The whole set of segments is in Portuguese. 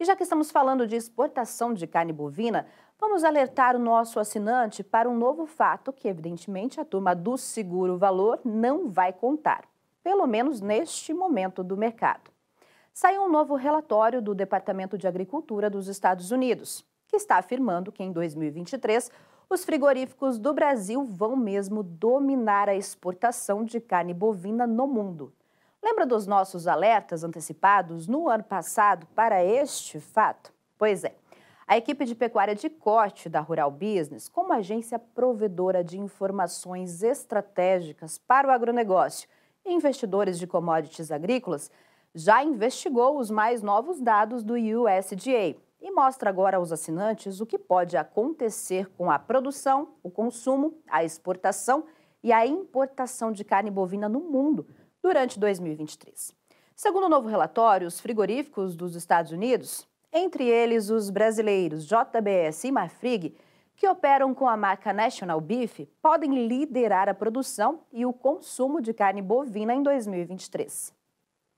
E já que estamos falando de exportação de carne bovina, vamos alertar o nosso assinante para um novo fato que, evidentemente, a turma do Seguro Valor não vai contar, pelo menos neste momento do mercado. Saiu um novo relatório do Departamento de Agricultura dos Estados Unidos, que está afirmando que em 2023 os frigoríficos do Brasil vão mesmo dominar a exportação de carne bovina no mundo. Lembra dos nossos alertas antecipados no ano passado para este fato? Pois é. A equipe de pecuária de corte da Rural Business, como agência provedora de informações estratégicas para o agronegócio e investidores de commodities agrícolas, já investigou os mais novos dados do USDA e mostra agora aos assinantes o que pode acontecer com a produção, o consumo, a exportação e a importação de carne bovina no mundo durante 2023. Segundo o novo relatório, os frigoríficos dos Estados Unidos, entre eles os brasileiros JBS e Marfrig, que operam com a marca National Beef, podem liderar a produção e o consumo de carne bovina em 2023.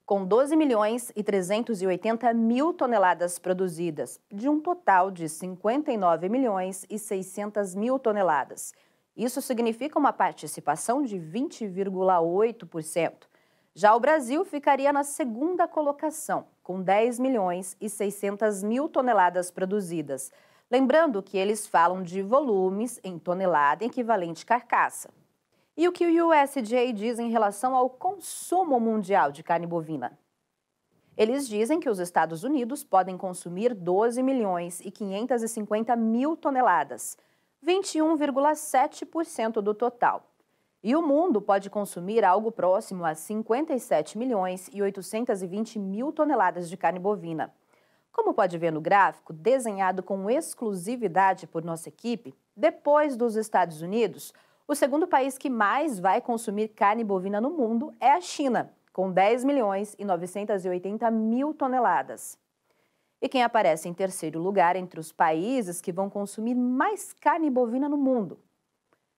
Com 12 milhões e 380 mil toneladas produzidas, de um total de 59 milhões e 600 mil toneladas. Isso significa uma participação de 20,8%. Já o Brasil ficaria na segunda colocação, com 10 milhões e 600 mil toneladas produzidas. Lembrando que eles falam de volumes em tonelada equivalente carcaça. E o que o USDA diz em relação ao consumo mundial de carne bovina? Eles dizem que os Estados Unidos podem consumir 12 milhões e 550 mil toneladas, 21,7% do total. E o mundo pode consumir algo próximo a 57 milhões e 820 mil toneladas de carne bovina. Como pode ver no gráfico, desenhado com exclusividade por nossa equipe, depois dos Estados Unidos, o segundo país que mais vai consumir carne bovina no mundo é a China, com 10 milhões e 980 mil toneladas. E quem aparece em terceiro lugar entre os países que vão consumir mais carne bovina no mundo?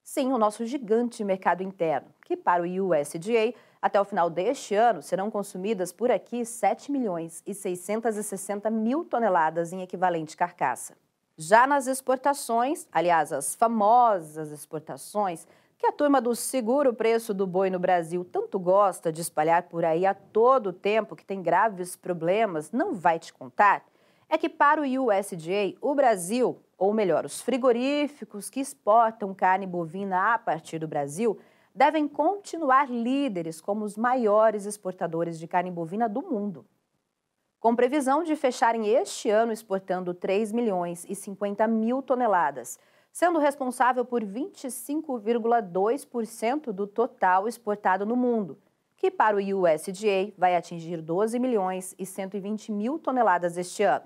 Sim, o nosso gigante mercado interno, que para o USDA, até o final deste ano, serão consumidas por aqui 7 milhões e 660 mil toneladas em equivalente carcaça. Já nas exportações, aliás, as famosas exportações, que a turma do seguro preço do boi no Brasil tanto gosta de espalhar por aí a todo tempo, que tem graves problemas, não vai te contar, é que para o USDA, o Brasil ou melhor, os frigoríficos que exportam carne bovina a partir do Brasil devem continuar líderes como os maiores exportadores de carne bovina do mundo. Com previsão de fecharem este ano exportando 3 milhões e 50 mil toneladas, sendo responsável por 25,2% do total exportado no mundo, que para o USDA vai atingir 12 milhões e 120 mil toneladas este ano.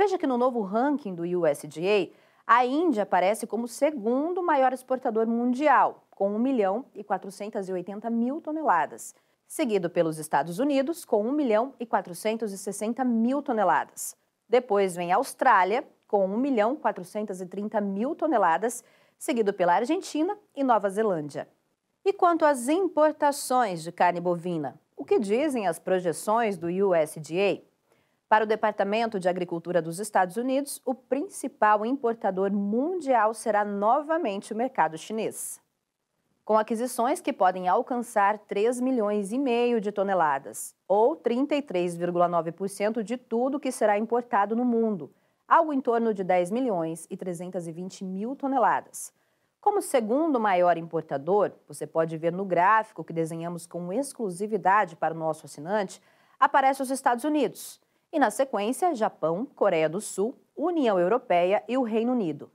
Veja que no novo ranking do USDA, a Índia aparece como segundo maior exportador mundial, com 1 milhão e 480 mil toneladas, seguido pelos Estados Unidos, com 1 milhão e 460 mil toneladas. Depois vem a Austrália, com 1 milhão e 430 mil toneladas, seguido pela Argentina e Nova Zelândia. E quanto às importações de carne bovina, o que dizem as projeções do USDA? Para o Departamento de Agricultura dos Estados Unidos, o principal importador mundial será novamente o mercado chinês. Com aquisições que podem alcançar 3 milhões e meio de toneladas, ou 33,9% de tudo que será importado no mundo, algo em torno de 10 milhões e 320 mil toneladas. Como segundo maior importador, você pode ver no gráfico que desenhamos com exclusividade para o nosso assinante, aparece os Estados Unidos e, na sequência, Japão, Coreia do Sul, União Europeia e o Reino Unido.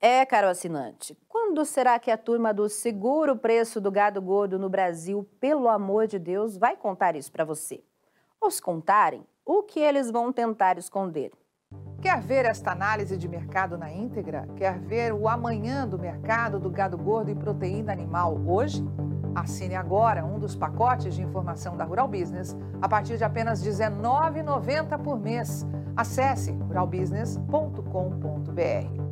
É, caro assinante, quando será que a turma do seguro preço do gado gordo no Brasil, pelo amor de Deus, vai contar isso para você? Ou se contarem, o que eles vão tentar esconder? Quer ver esta análise de mercado na íntegra? Quer ver o amanhã do mercado do gado gordo e proteína animal hoje? Assine agora um dos pacotes de informação da Rural Business a partir de apenas R$ 19,90 por mês. Acesse ruralbusiness.com.br.